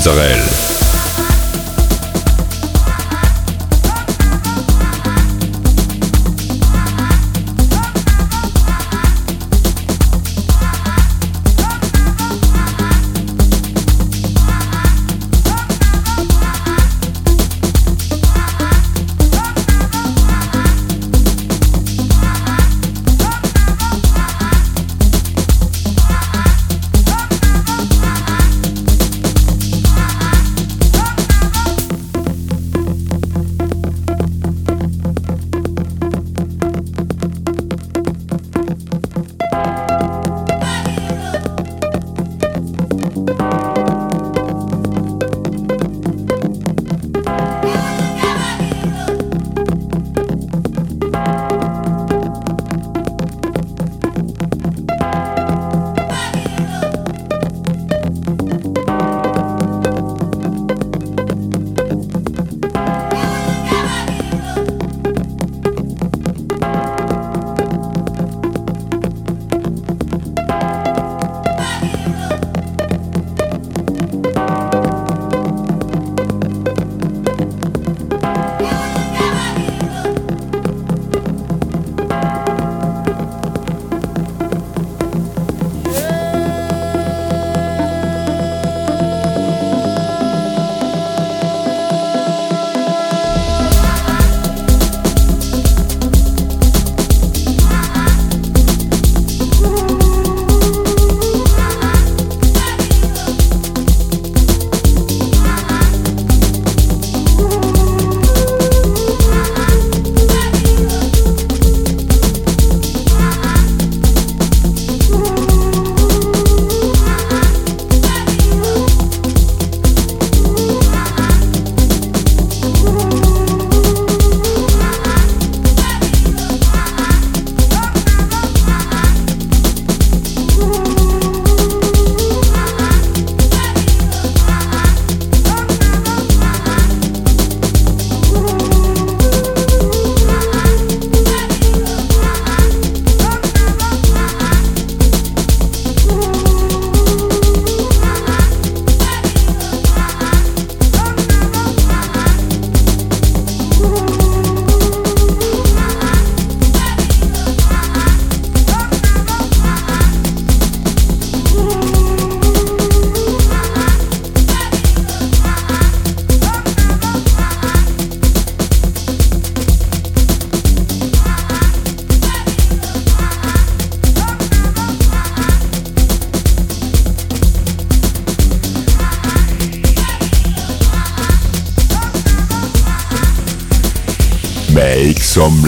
Mozzarella.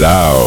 Lao.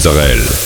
Mozzarella.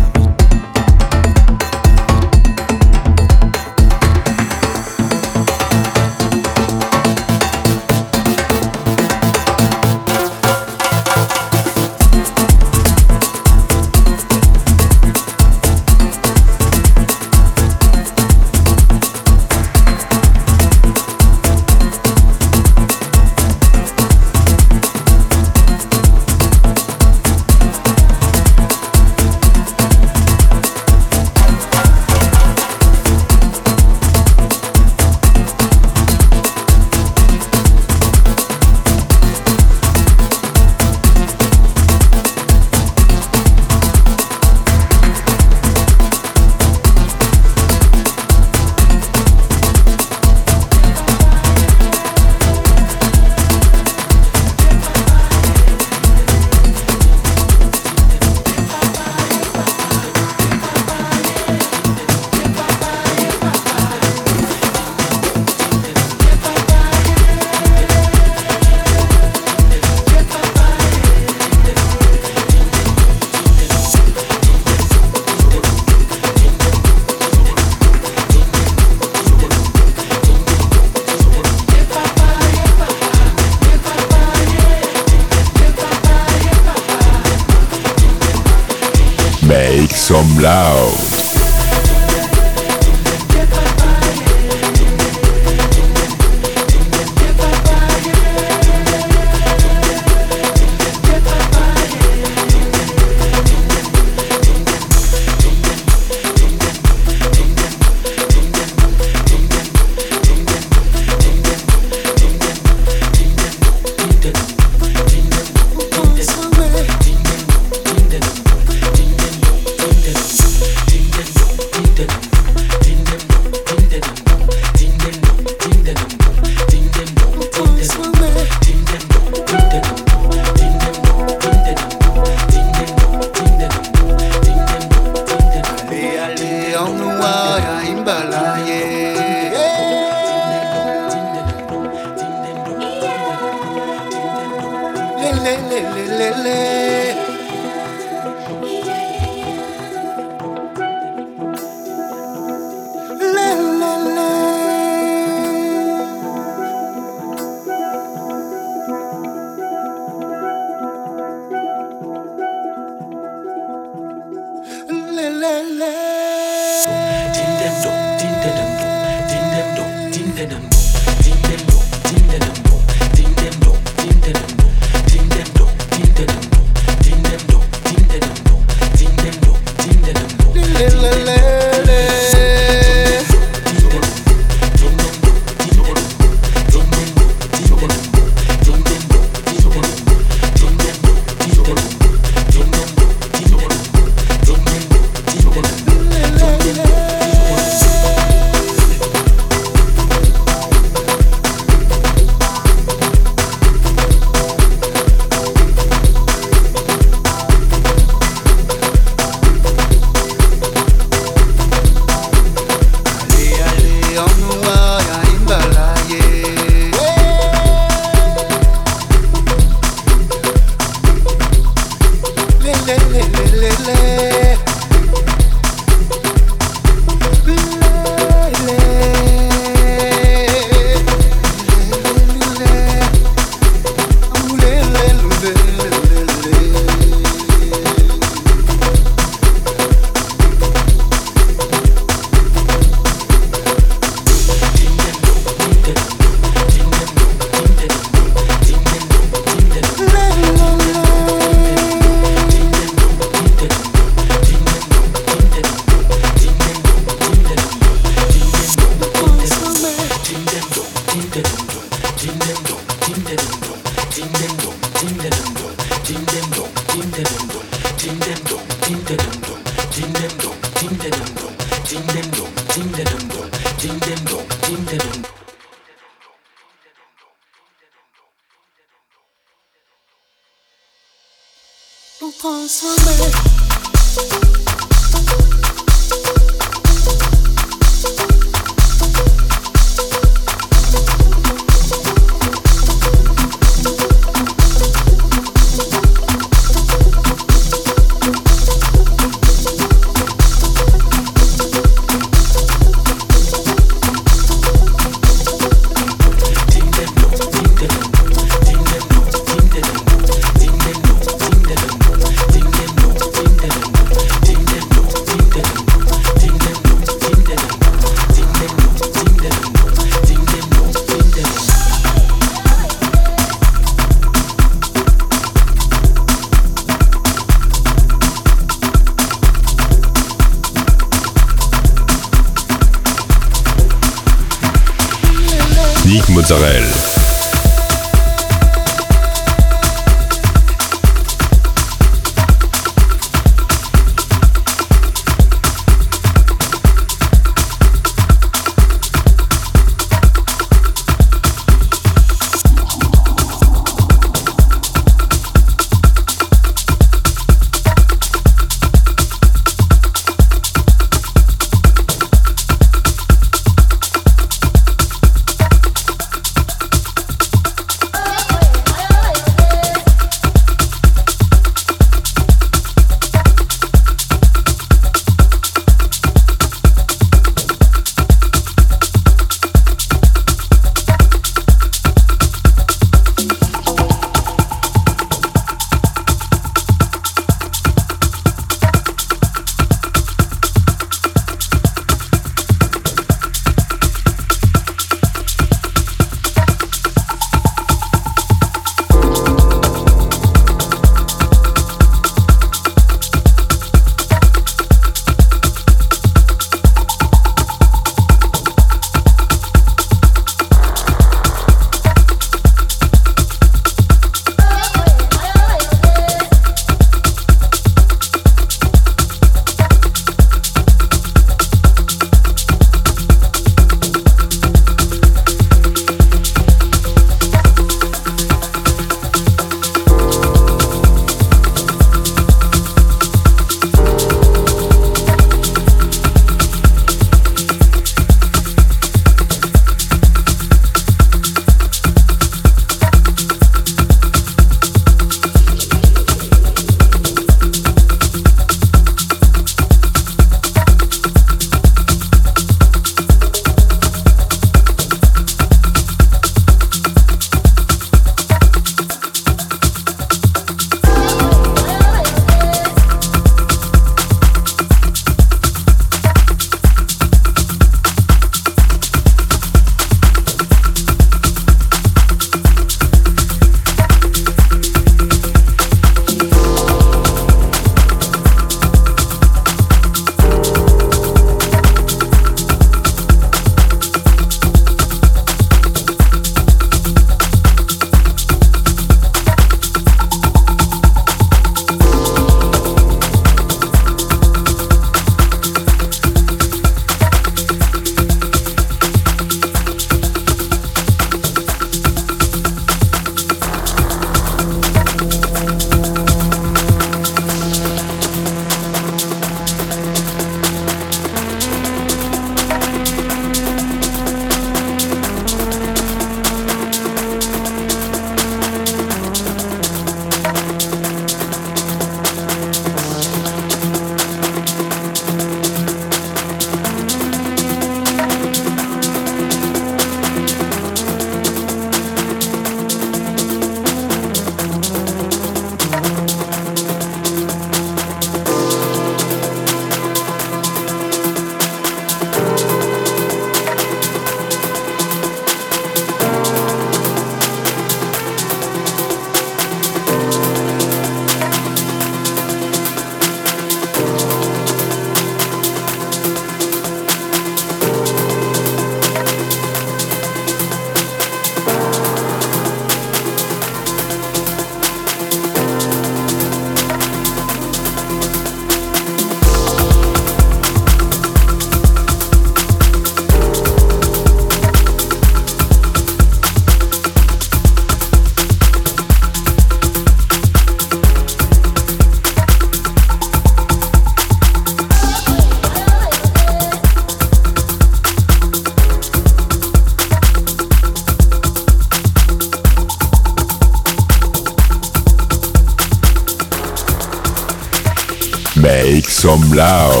Loud.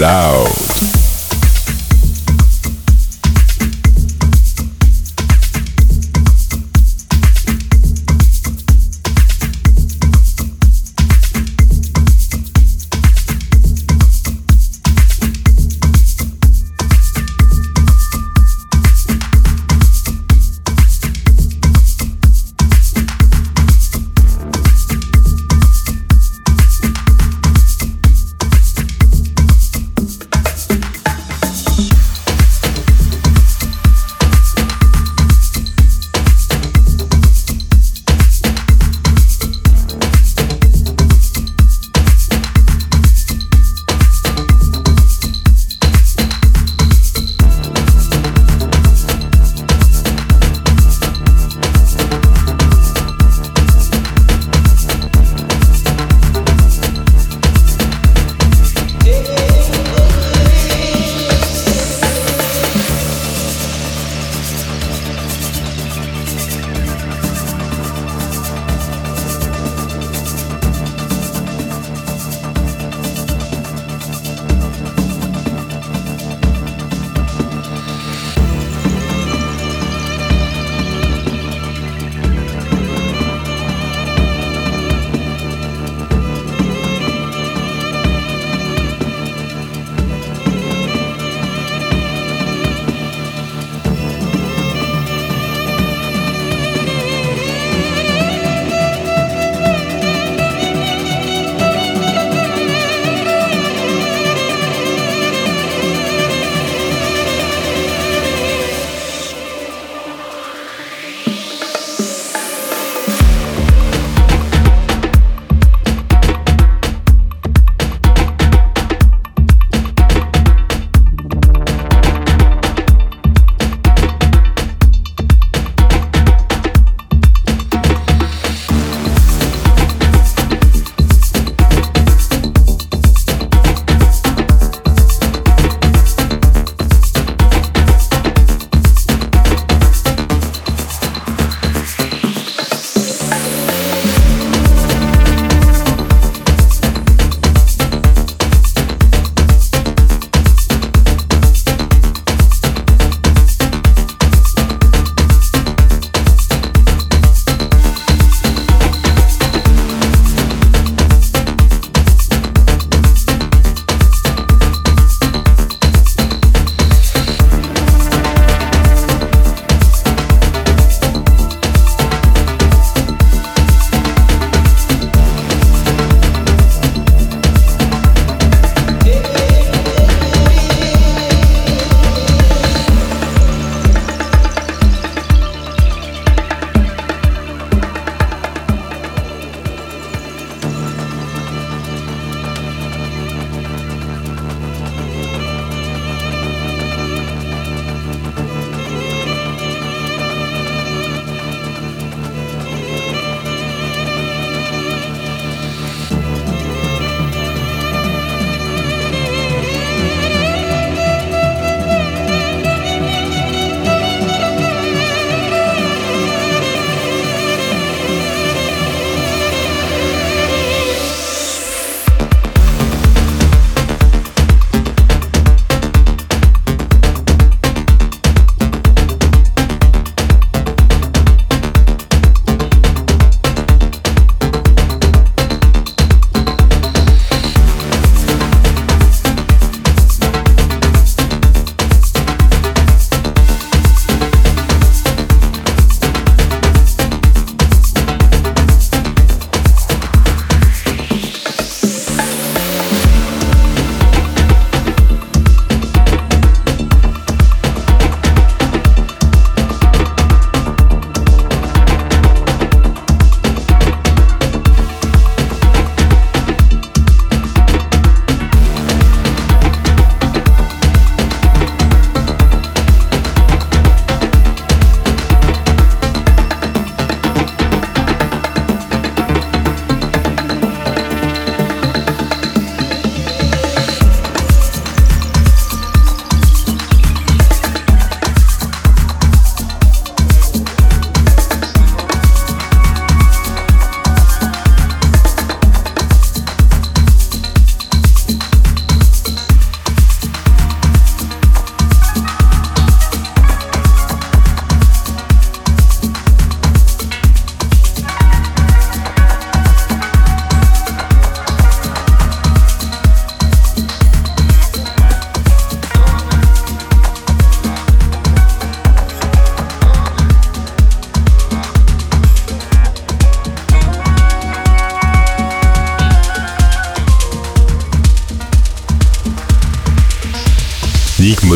Blau.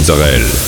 Mozzarella.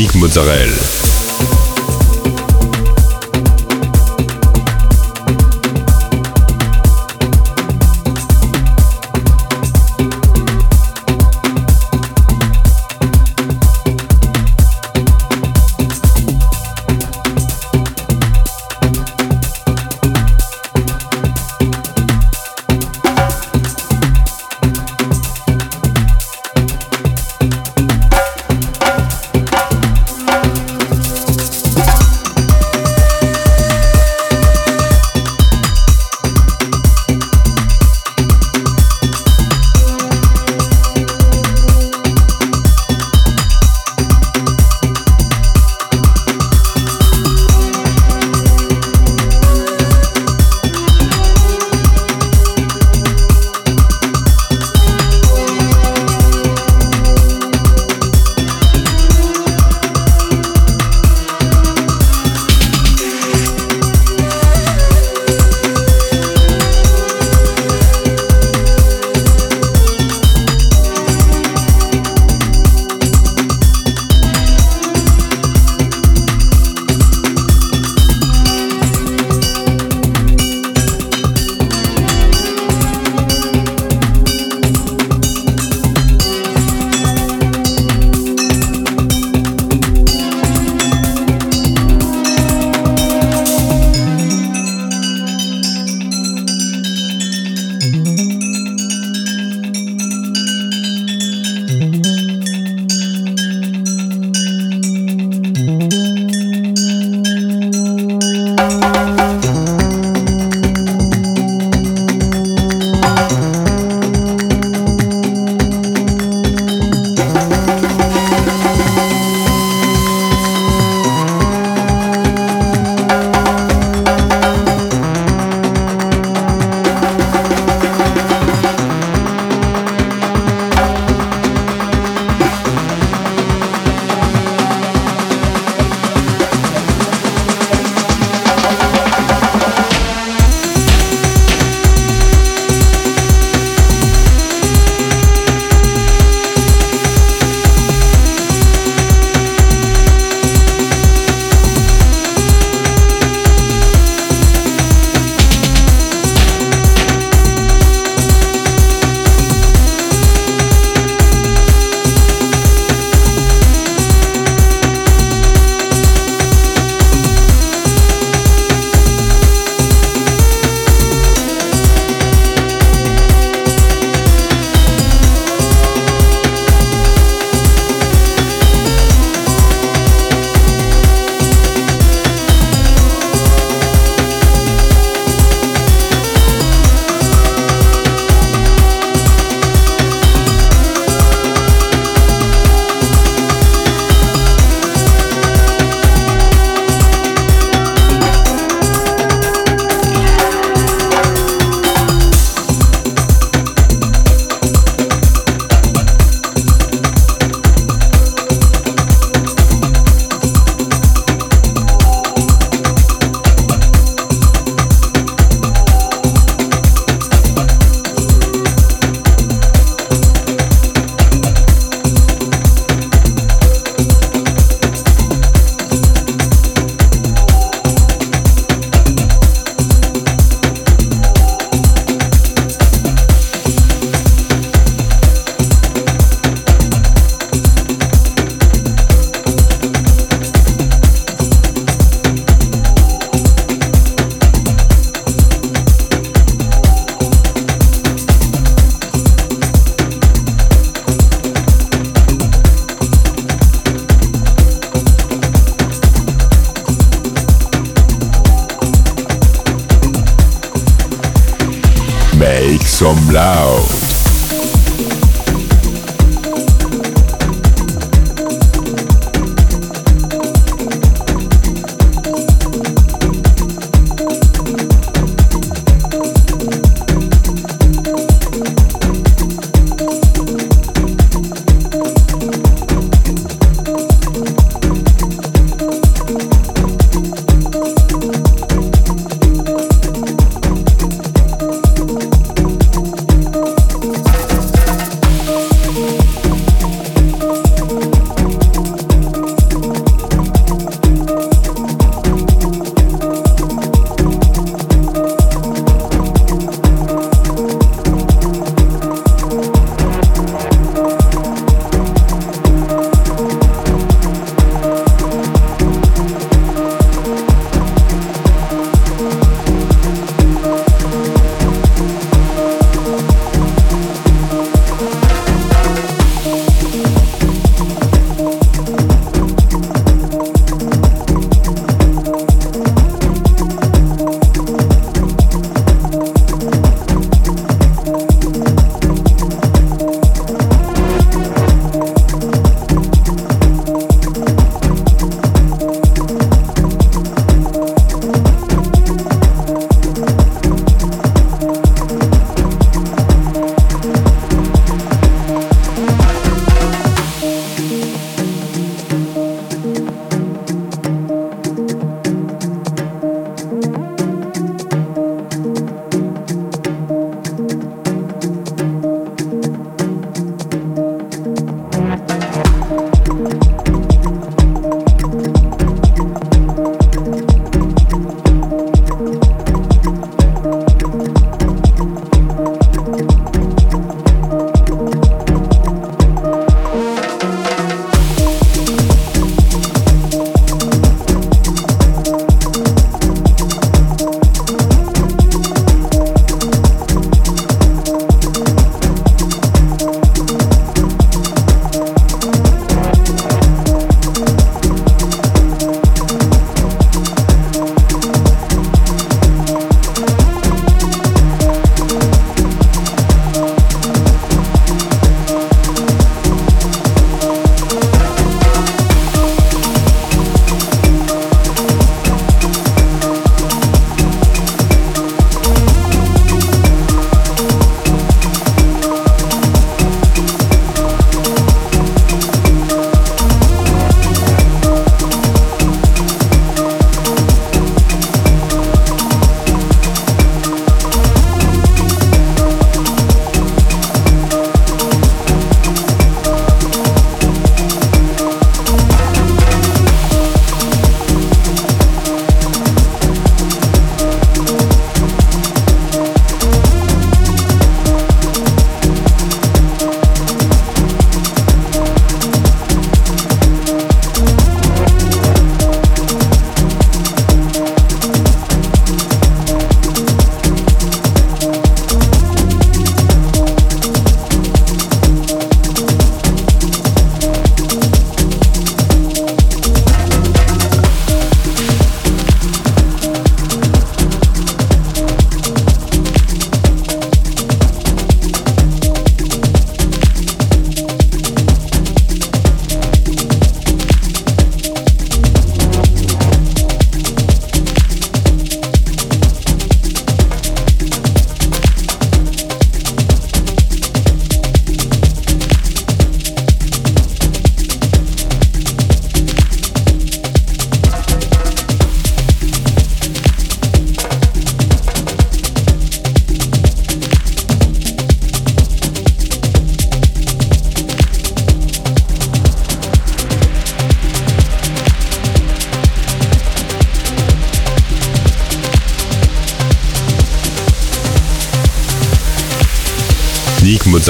Dominique Mozzarella.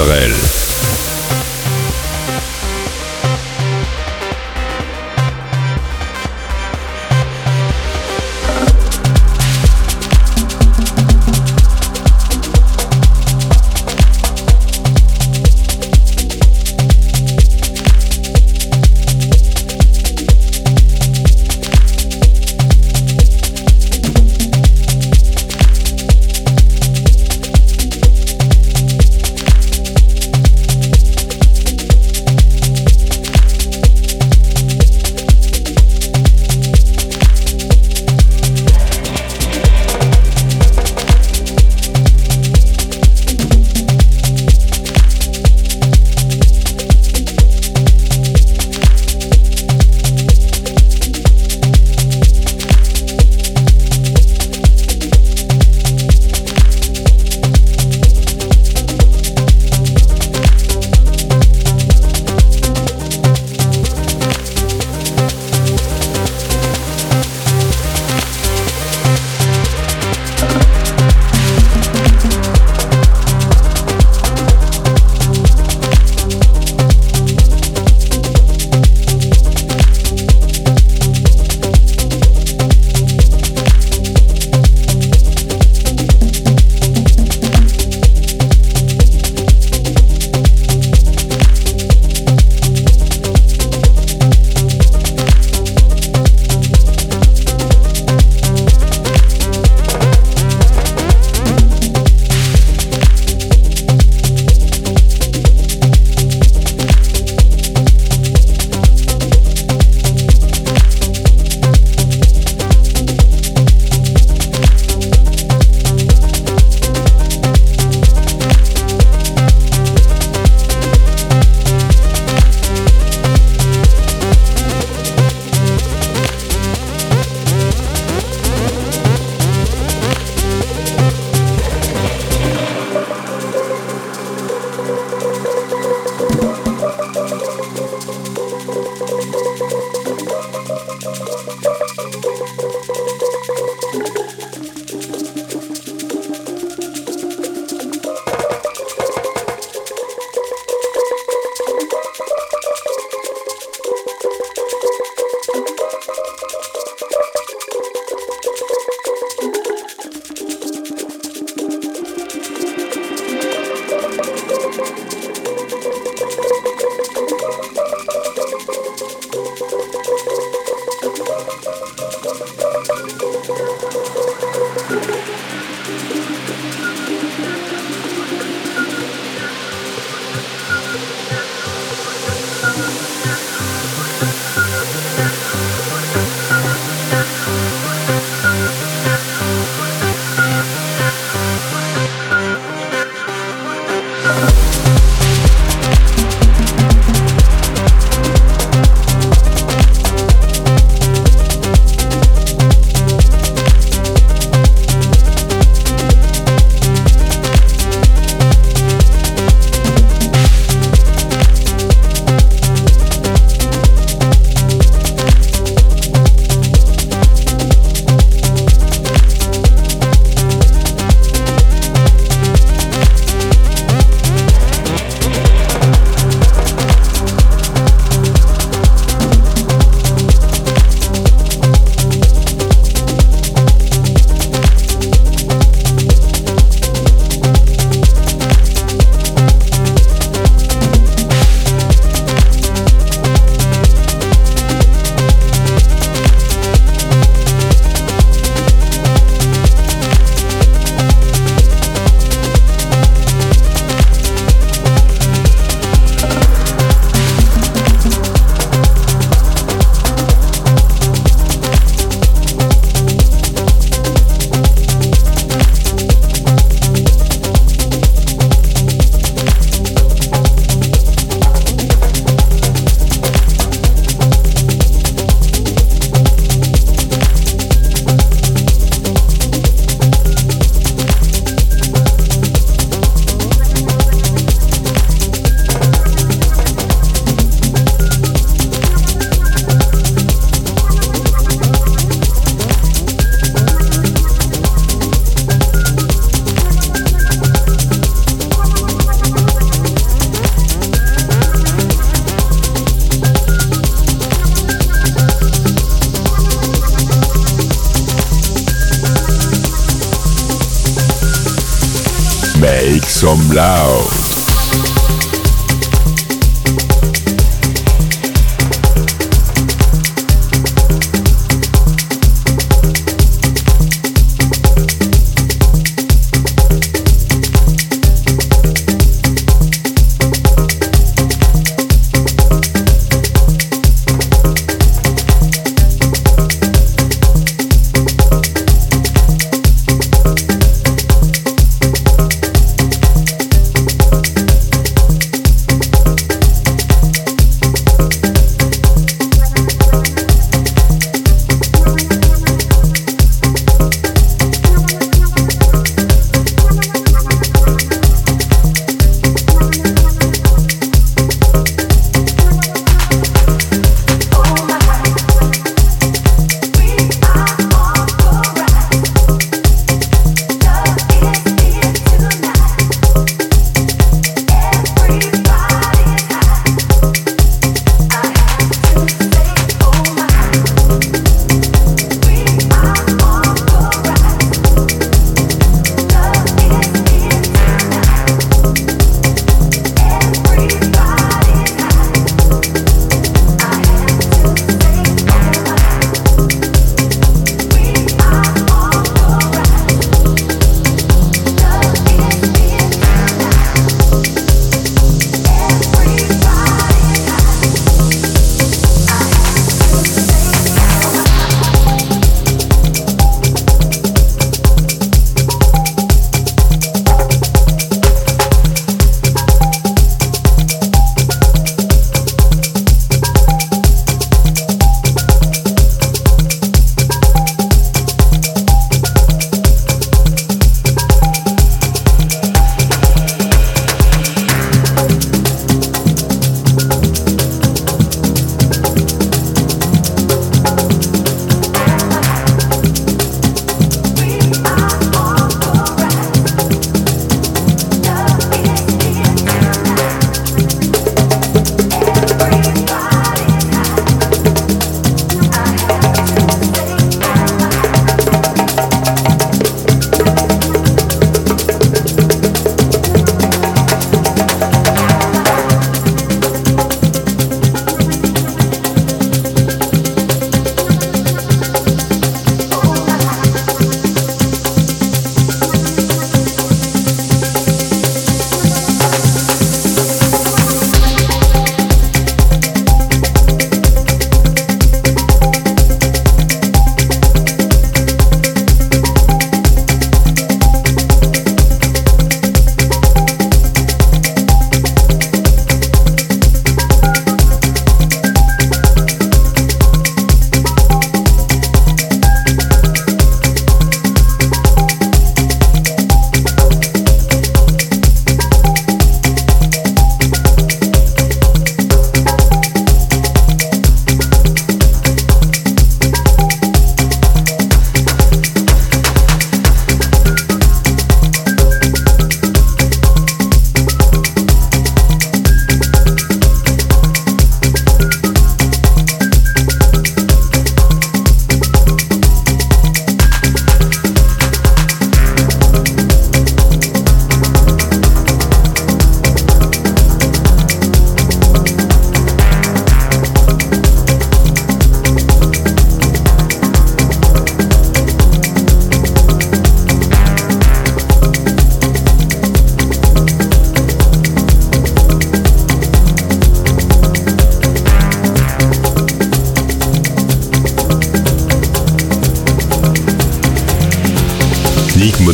Israel.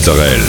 Israel.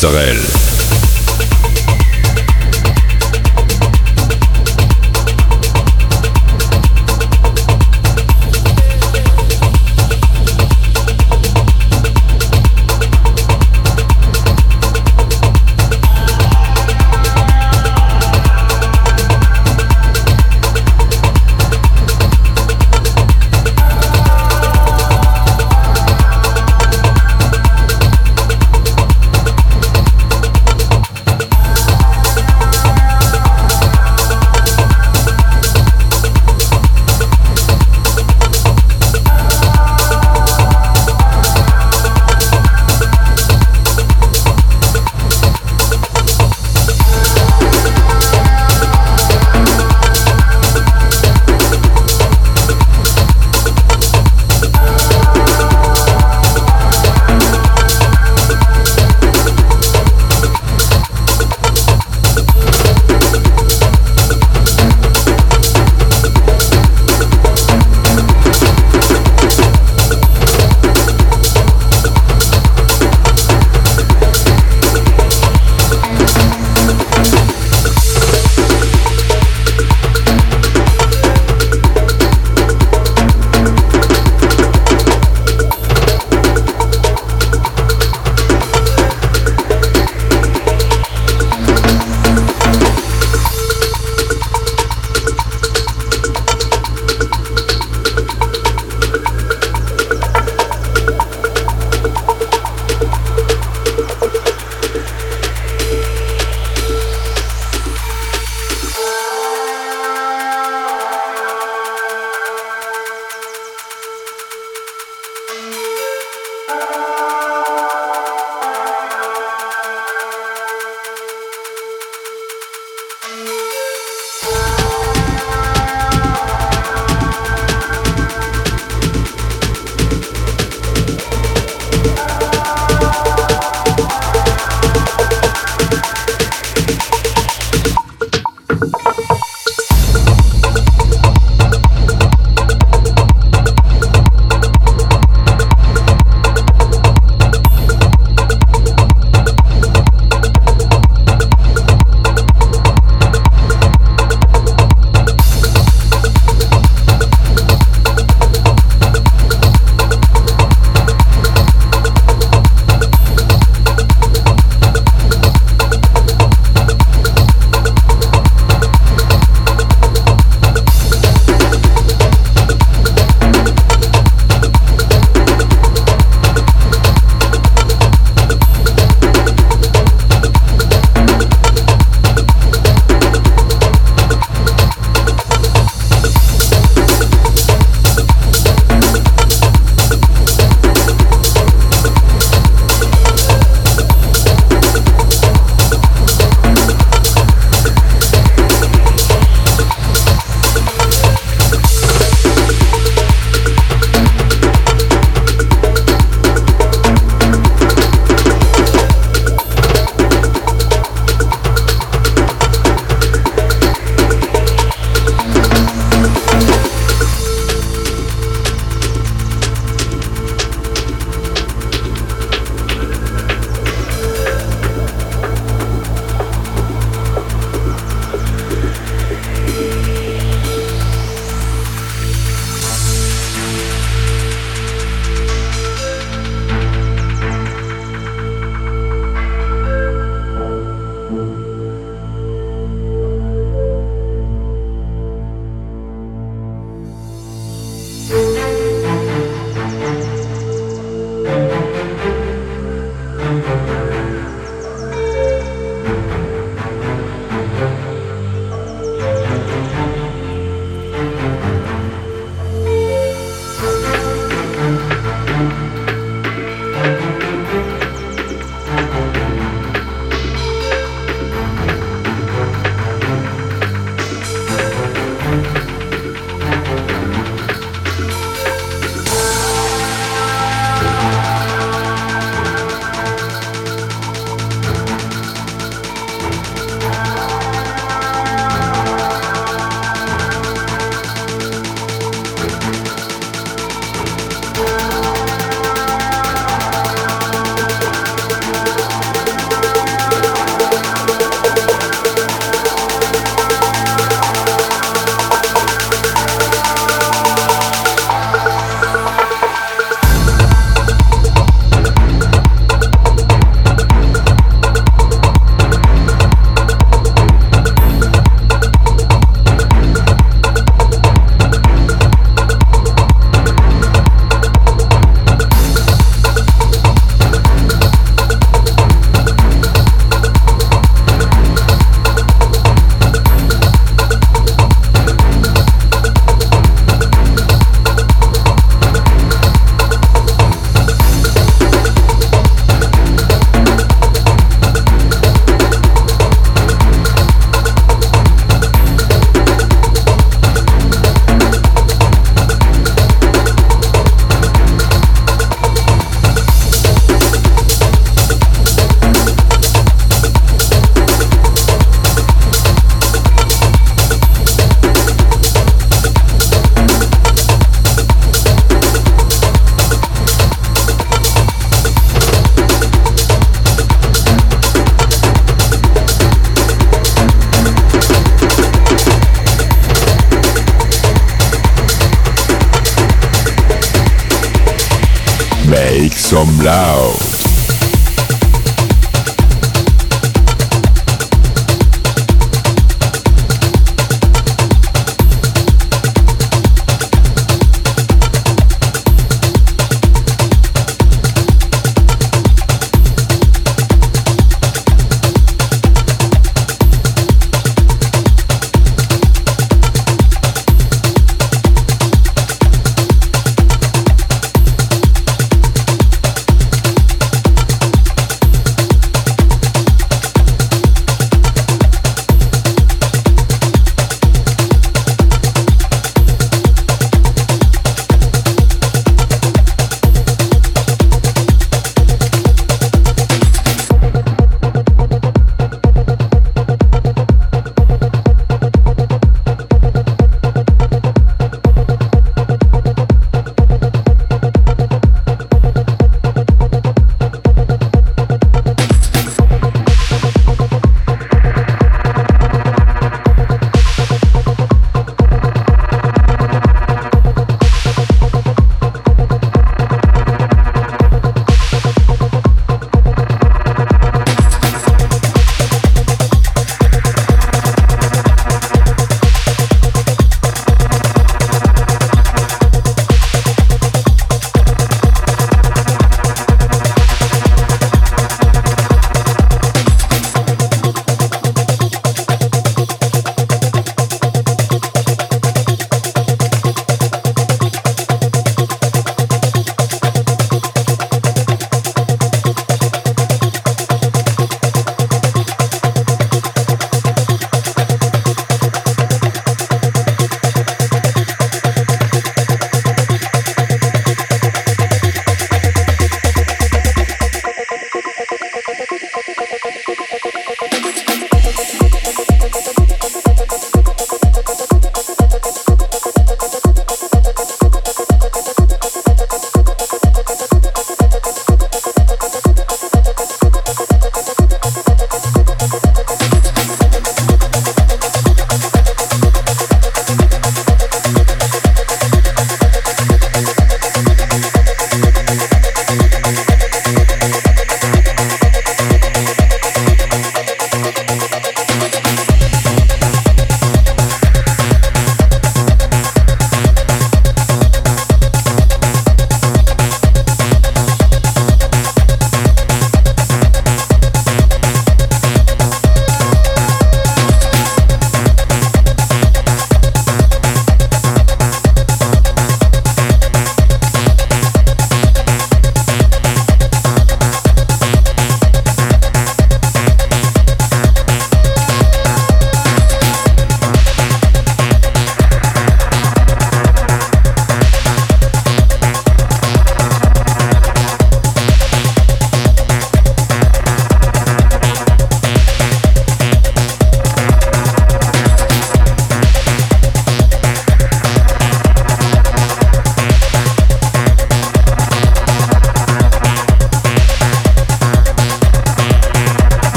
Mozzarella.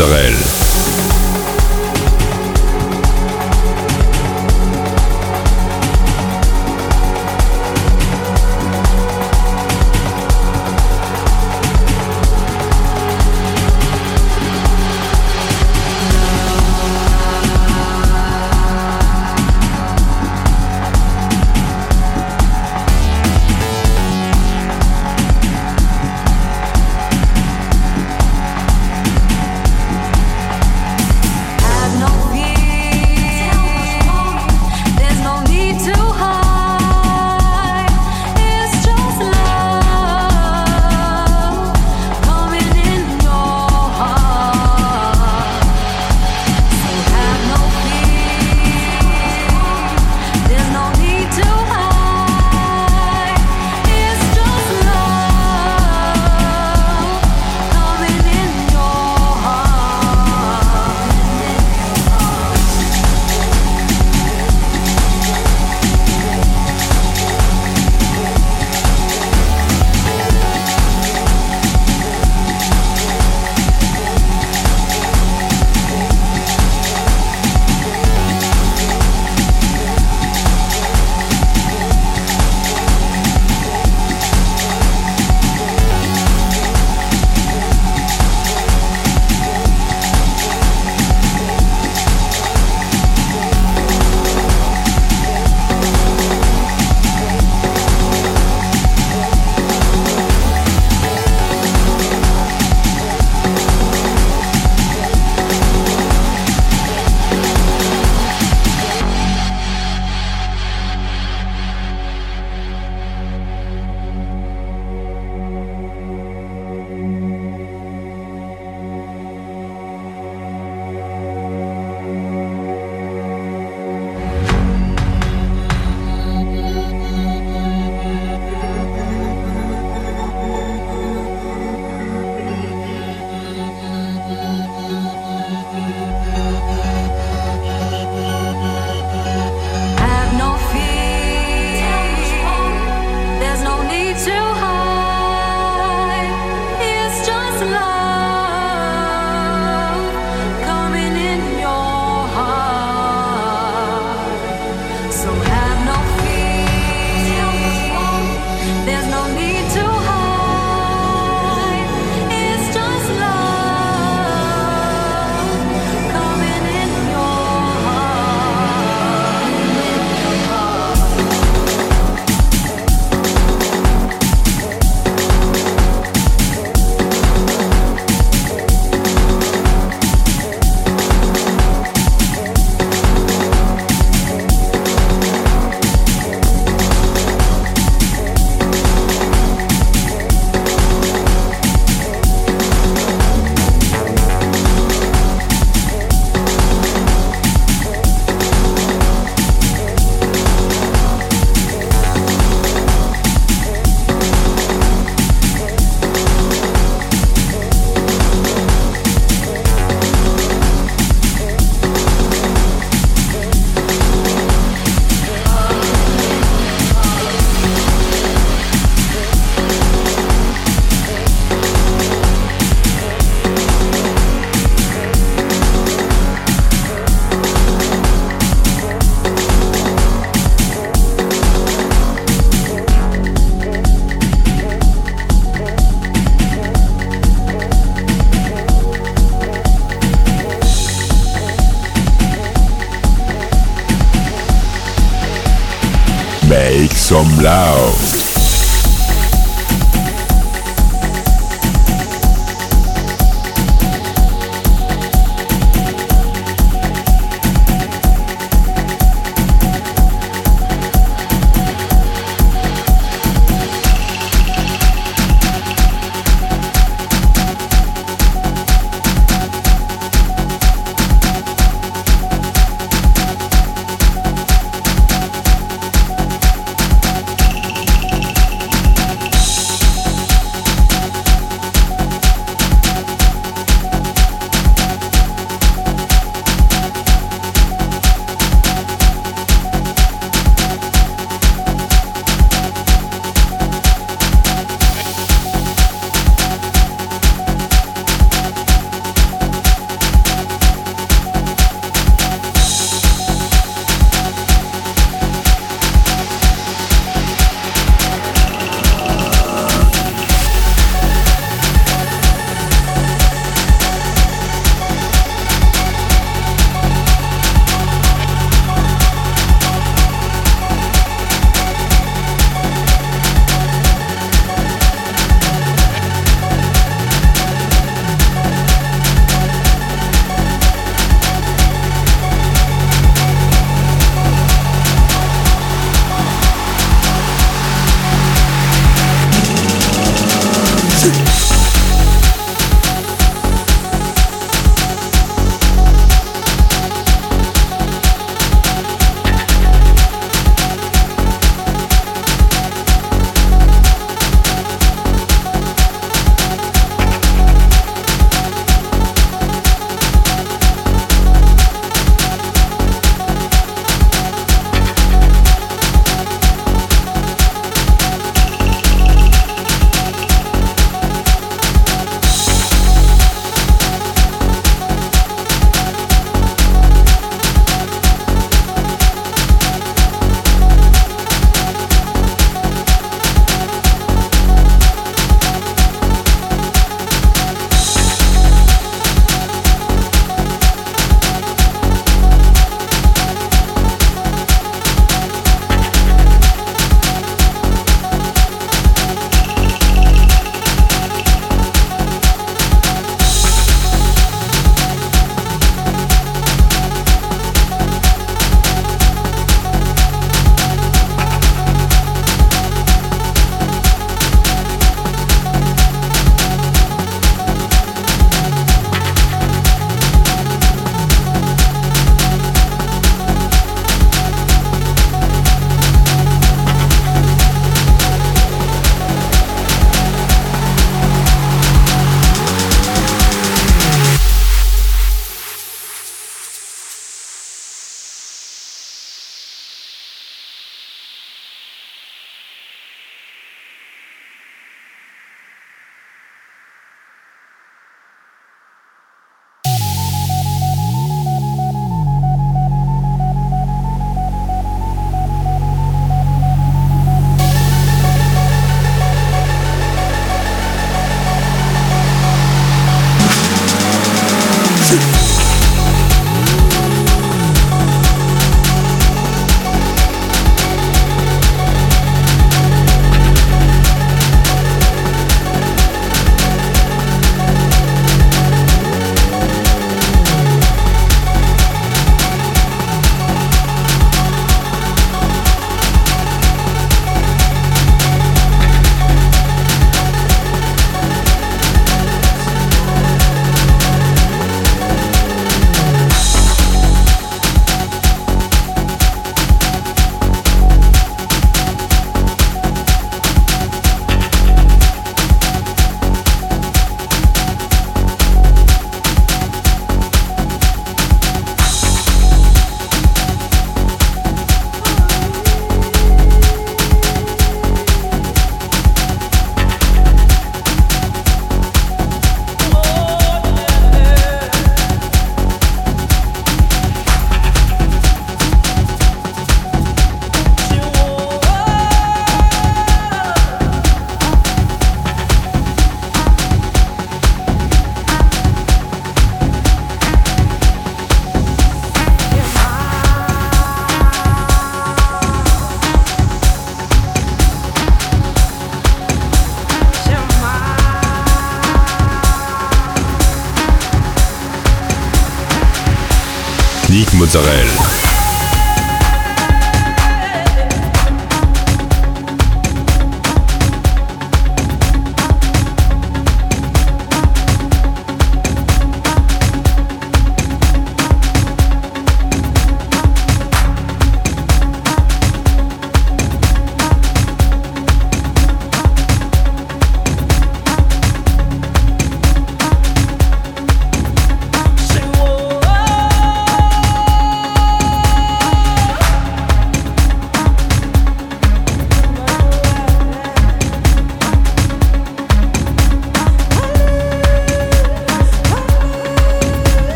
Israel. Mozzarella.